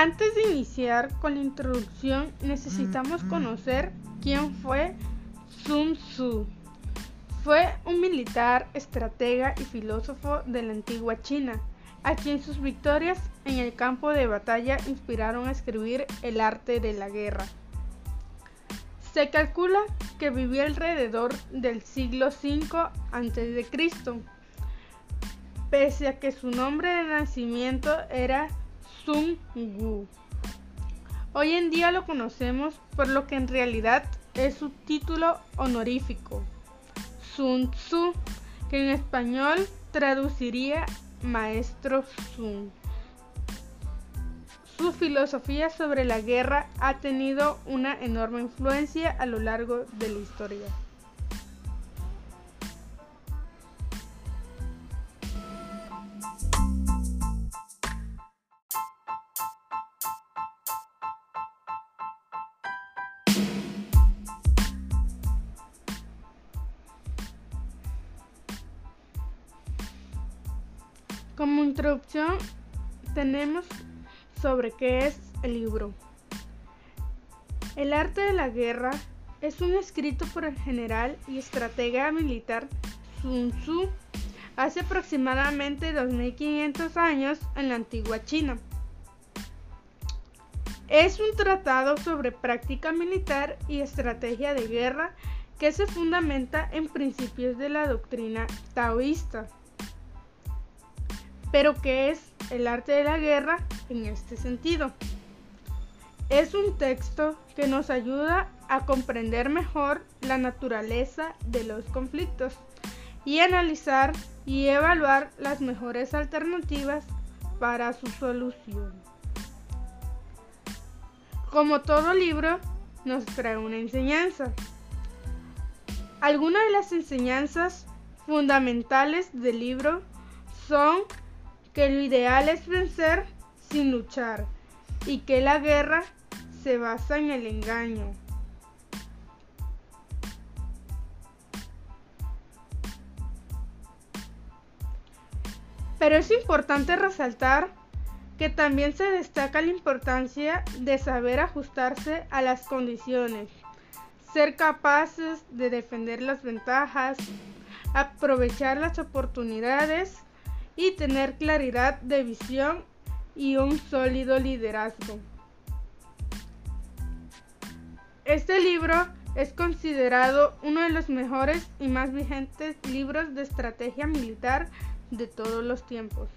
Antes de iniciar con la introducción necesitamos conocer quién fue Sun Tzu. Fue un militar, estratega y filósofo de la antigua China, a quien sus victorias en el campo de batalla inspiraron a escribir El arte de la guerra. Se calcula que vivió alrededor del siglo V a.C., pese a que su nombre de nacimiento era Sun Wu. Hoy en día lo conocemos por lo que en realidad es su título honorífico, Sun Tzu, que en español traduciría Maestro Sun. Su filosofía sobre la guerra ha tenido una enorme influencia a lo largo de la historia. Introducción tenemos sobre qué es el libro. El arte de la guerra es un escrito por el general y estratega militar Sun Tzu hace aproximadamente 2500 años en la antigua China. Es un tratado sobre práctica militar y estrategia de guerra que se fundamenta en principios de la doctrina taoísta. Pero ¿qué es el arte de la guerra en este sentido? Es un texto que nos ayuda a comprender mejor la naturaleza de los conflictos y analizar y evaluar las mejores alternativas para su solución. Como todo libro, nos trae una enseñanza. Algunas de las enseñanzas fundamentales del libro son que lo ideal es vencer sin luchar y que la guerra se basa en el engaño. Pero es importante resaltar que también se destaca la importancia de saber ajustarse a las condiciones, ser capaces de defender las ventajas, aprovechar las oportunidades y tener claridad de visión y un sólido liderazgo. Este libro es considerado uno de los mejores y más vigentes libros de estrategia militar de todos los tiempos.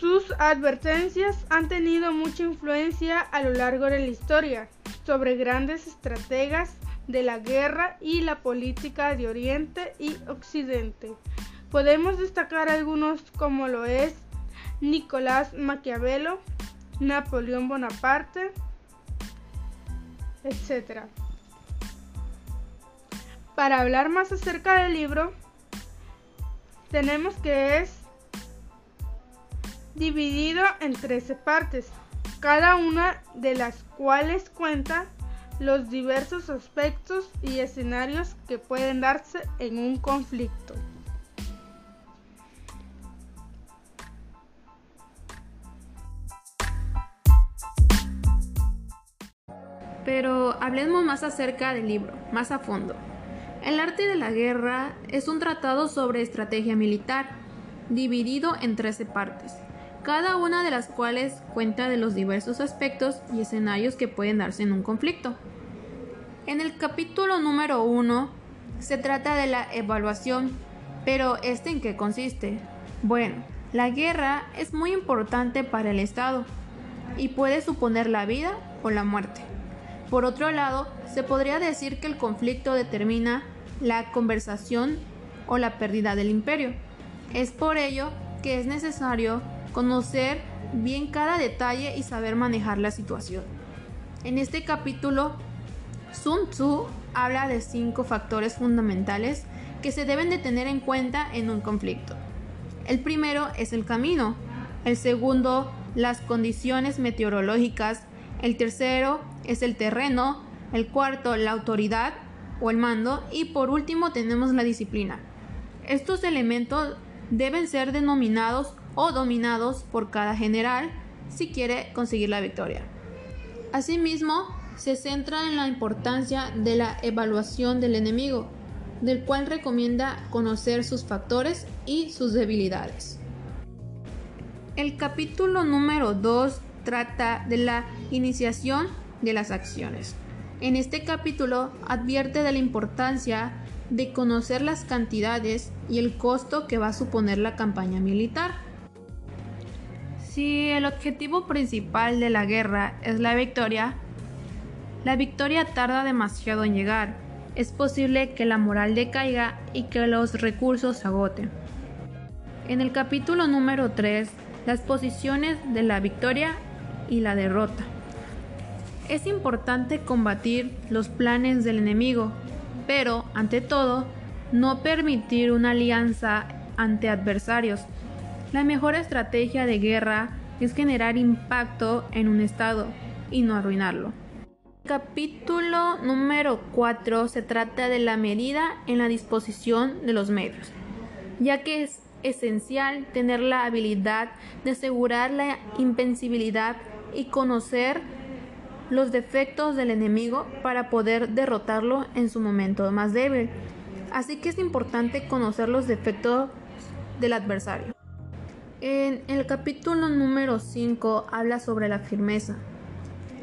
Sus advertencias han tenido mucha influencia a lo largo de la historia sobre grandes estrategas de la guerra y la política de Oriente y Occidente, Podemos destacar algunos como lo es Nicolás Maquiavelo, Napoleón Bonaparte, etc. Para hablar más acerca del libro, tenemos que es dividido en 13 partes, cada una de las cuales cuenta los diversos aspectos y escenarios que pueden darse en un conflicto. Hablemos más acerca del libro, más a fondo. El arte de la guerra es un tratado sobre estrategia militar, dividido en 13 partes, cada una de las cuales cuenta de los diversos aspectos y escenarios que pueden darse en un conflicto. En el capítulo número 1 se trata de la evaluación, pero ¿este en qué consiste? Bueno, la guerra es muy importante para el Estado y puede suponer la vida o la muerte. Por otro lado, se podría decir que el conflicto determina la conversación o la pérdida del imperio. Es por ello que es necesario conocer bien cada detalle y saber manejar la situación. En este capítulo, Sun Tzu habla de cinco factores fundamentales que se deben de tener en cuenta en un conflicto. El primero es el camino, el segundo las condiciones meteorológicas, el tercero es el terreno, el cuarto la autoridad o el mando y por último tenemos la disciplina. Estos elementos deben ser denominados o dominados por cada general si quiere conseguir la victoria. Asimismo, se centra en la importancia de la evaluación del enemigo, del cual recomienda conocer sus factores y sus debilidades. El capítulo número 2 trata de la iniciación de las acciones. En este capítulo advierte de la importancia de conocer las cantidades y el costo que va a suponer la campaña militar. Si el objetivo principal de la guerra es la victoria, la victoria tarda demasiado en llegar. Es posible que la moral decaiga y que los recursos se agoten. En el capítulo número 3, las posiciones de la victoria y la derrota. Es importante combatir los planes del enemigo, pero, ante todo, no permitir una alianza ante adversarios. La mejor estrategia de guerra es generar impacto en un estado y no arruinarlo. Capítulo número 4 se trata de la medida en la disposición de los medios, ya que es esencial tener la habilidad de asegurar la invencibilidad y conocer los defectos del enemigo para poder derrotarlo en su momento más débil. Así que es importante conocer los defectos del adversario. En el capítulo número 5 habla sobre la firmeza.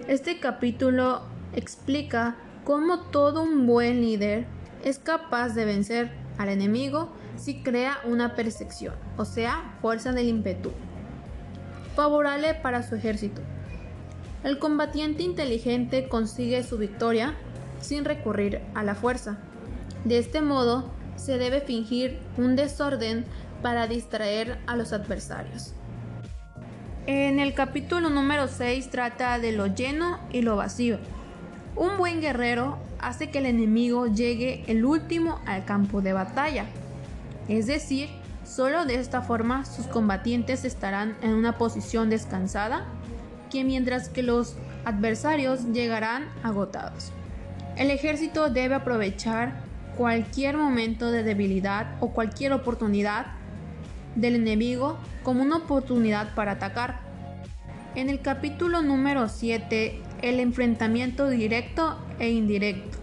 Este capítulo explica cómo todo un buen líder es capaz de vencer al enemigo si crea una percepción, o sea, fuerza del ímpetu, favorable para su ejército. El combatiente inteligente consigue su victoria sin recurrir a la fuerza. De este modo, se debe fingir un desorden para distraer a los adversarios. En el capítulo número 6 trata de lo lleno y lo vacío. Un buen guerrero hace que el enemigo llegue el último al campo de batalla. Es decir, solo de esta forma sus combatientes estarán en una posición descansada mientras que los adversarios llegarán agotados. El ejército debe aprovechar cualquier momento de debilidad o cualquier oportunidad del enemigo como una oportunidad para atacar. En el capítulo número 7, el enfrentamiento directo e indirecto.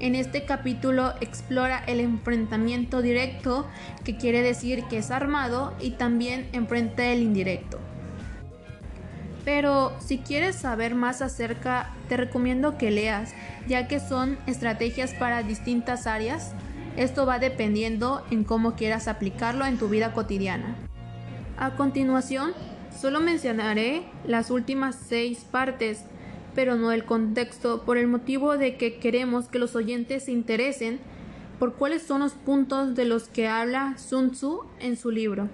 En este capítulo explora el enfrentamiento directo, que quiere decir que es armado, y también enfrenta el indirecto, pero si quieres saber más acerca, te recomiendo que leas, ya que son estrategias para distintas áreas. Esto va dependiendo en cómo quieras aplicarlo en tu vida cotidiana. A continuación, solo mencionaré las últimas seis partes, pero no el contexto, por el motivo de que queremos que los oyentes se interesen por cuáles son los puntos de los que habla Sun Tzu en su libro.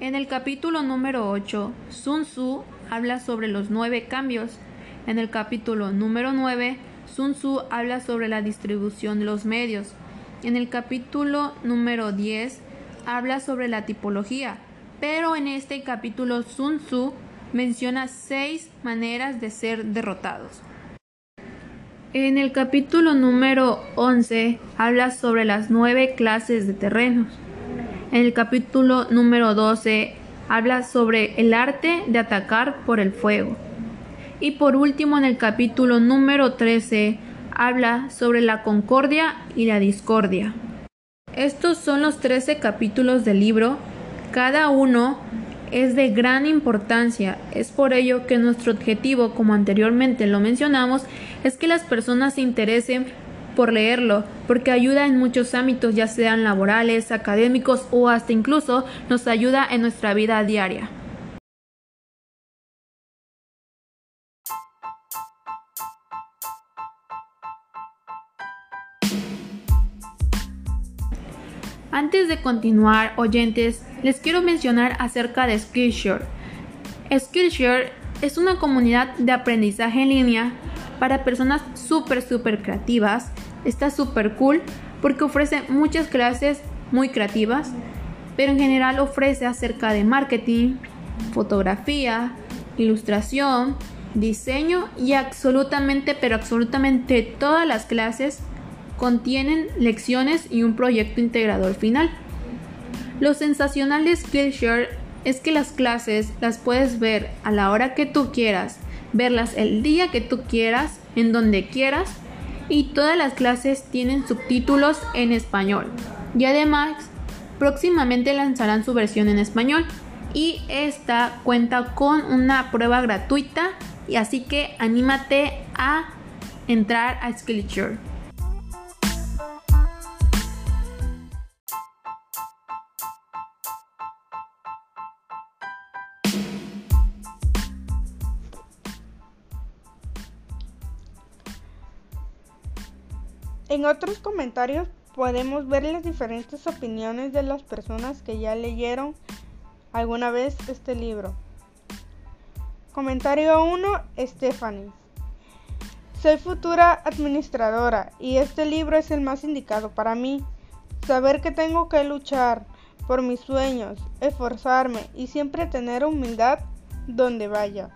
En el capítulo número 8, Sun Tzu habla sobre los nueve cambios. En el capítulo número 9, Sun Tzu habla sobre la distribución de los medios. En el capítulo número 10, habla sobre la tipología. Pero en este capítulo Sun Tzu menciona seis maneras de ser derrotados. En el capítulo número 11 habla sobre las nueve clases de terrenos. En el capítulo número 12 habla sobre el arte de atacar por el fuego. Y por último, en el capítulo número 13, habla sobre la concordia y la discordia. Estos son los 13 capítulos del libro. Cada uno es de gran importancia. Es por ello que nuestro objetivo, como anteriormente lo mencionamos, es que las personas se interesen por leerlo, porque ayuda en muchos ámbitos, ya sean laborales, académicos o hasta incluso nos ayuda en nuestra vida diaria. Antes de continuar, oyentes, les quiero mencionar acerca de Skillshare. Skillshare es una comunidad de aprendizaje en línea para personas súper, súper creativas está súper cool porque ofrece muchas clases muy creativas, pero en general ofrece acerca de marketing, fotografía, ilustración, diseño y absolutamente, pero absolutamente todas las clases contienen lecciones y un proyecto integrador final. Lo sensacional de Skillshare es que las clases las puedes ver a la hora que tú quieras, verlas el día que tú quieras, en donde quieras, y todas las clases tienen subtítulos en español. Y además, próximamente lanzarán su versión en español y esta cuenta con una prueba gratuita y así que anímate a entrar a Skillshare. En otros comentarios podemos ver las diferentes opiniones de las personas que ya leyeron alguna vez este libro. Comentario 1, Stephanie. Soy futura administradora y este libro es el más indicado para mí. Saber que tengo que luchar por mis sueños, esforzarme y siempre tener humildad donde vaya.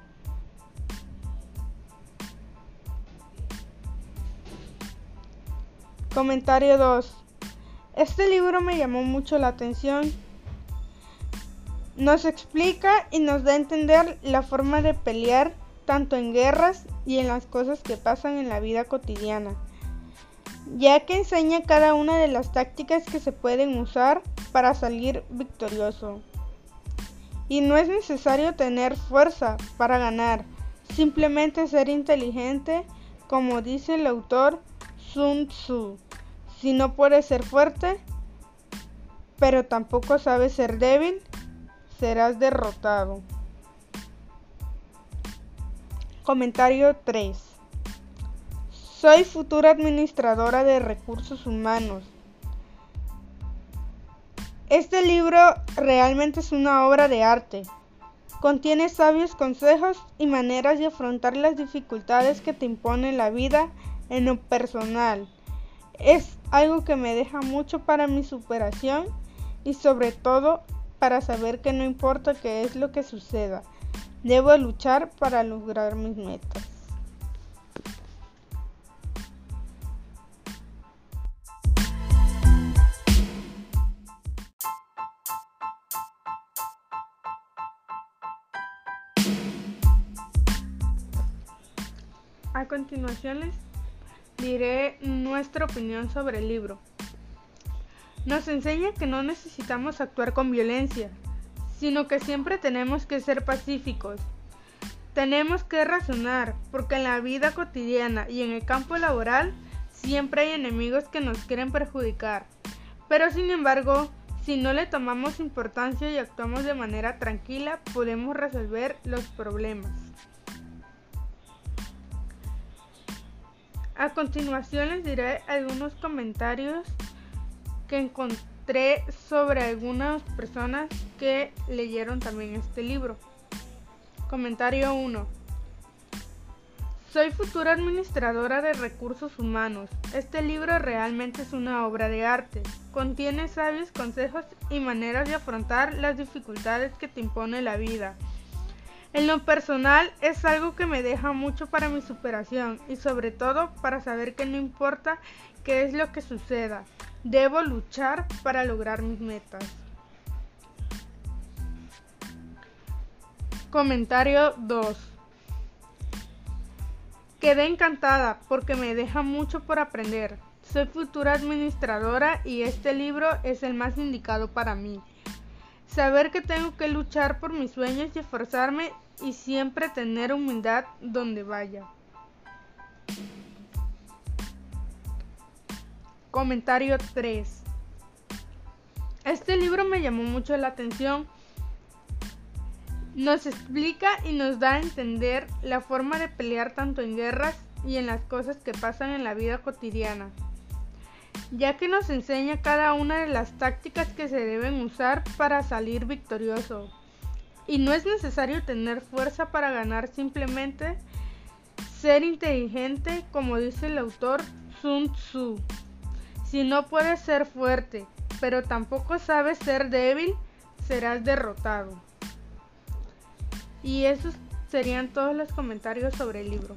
Comentario 2. Este libro me llamó mucho la atención. Nos explica y nos da a entender la forma de pelear tanto en guerras y en las cosas que pasan en la vida cotidiana, ya que enseña cada una de las tácticas que se pueden usar para salir victorioso. Y no es necesario tener fuerza para ganar, simplemente ser inteligente, como dice el autor Sun Tzu. Si no puedes ser fuerte, pero tampoco sabes ser débil, serás derrotado. Comentario 3. Soy futura administradora de recursos humanos. Este libro realmente es una obra de arte. Contiene sabios consejos y maneras de afrontar las dificultades que te impone la vida en lo personal es algo que me deja mucho para mi superación y sobre todo para saber que no importa qué es lo que suceda, debo luchar para lograr mis metas. A continuación les diré nuestra opinión sobre el libro. Nos enseña que no necesitamos actuar con violencia, sino que siempre tenemos que ser pacíficos. Tenemos que razonar, porque en la vida cotidiana y en el campo laboral siempre hay enemigos que nos quieren perjudicar. Pero sin embargo, si no le tomamos importancia y actuamos de manera tranquila, podemos resolver los problemas. A continuación les diré algunos comentarios que encontré sobre algunas personas que leyeron también este libro. Comentario 1. Soy futura administradora de recursos humanos. Este libro realmente es una obra de arte. Contiene sabios consejos y maneras de afrontar las dificultades que te impone la vida. En lo personal es algo que me deja mucho para mi superación y sobre todo para saber que no importa qué es lo que suceda, debo luchar para lograr mis metas. Comentario 2. Quedé encantada porque me deja mucho por aprender. Soy futura administradora y este libro es el más indicado para mí. Saber que tengo que luchar por mis sueños y esforzarme y siempre tener humildad donde vaya. Comentario 3. Este libro me llamó mucho la atención. Nos explica y nos da a entender la forma de pelear tanto en guerras y en las cosas que pasan en la vida cotidiana ya que nos enseña cada una de las tácticas que se deben usar para salir victorioso. Y no es necesario tener fuerza para ganar, simplemente ser inteligente, como dice el autor Sun Tzu. Si no puedes ser fuerte, pero tampoco sabes ser débil, serás derrotado. Y esos serían todos los comentarios sobre el libro.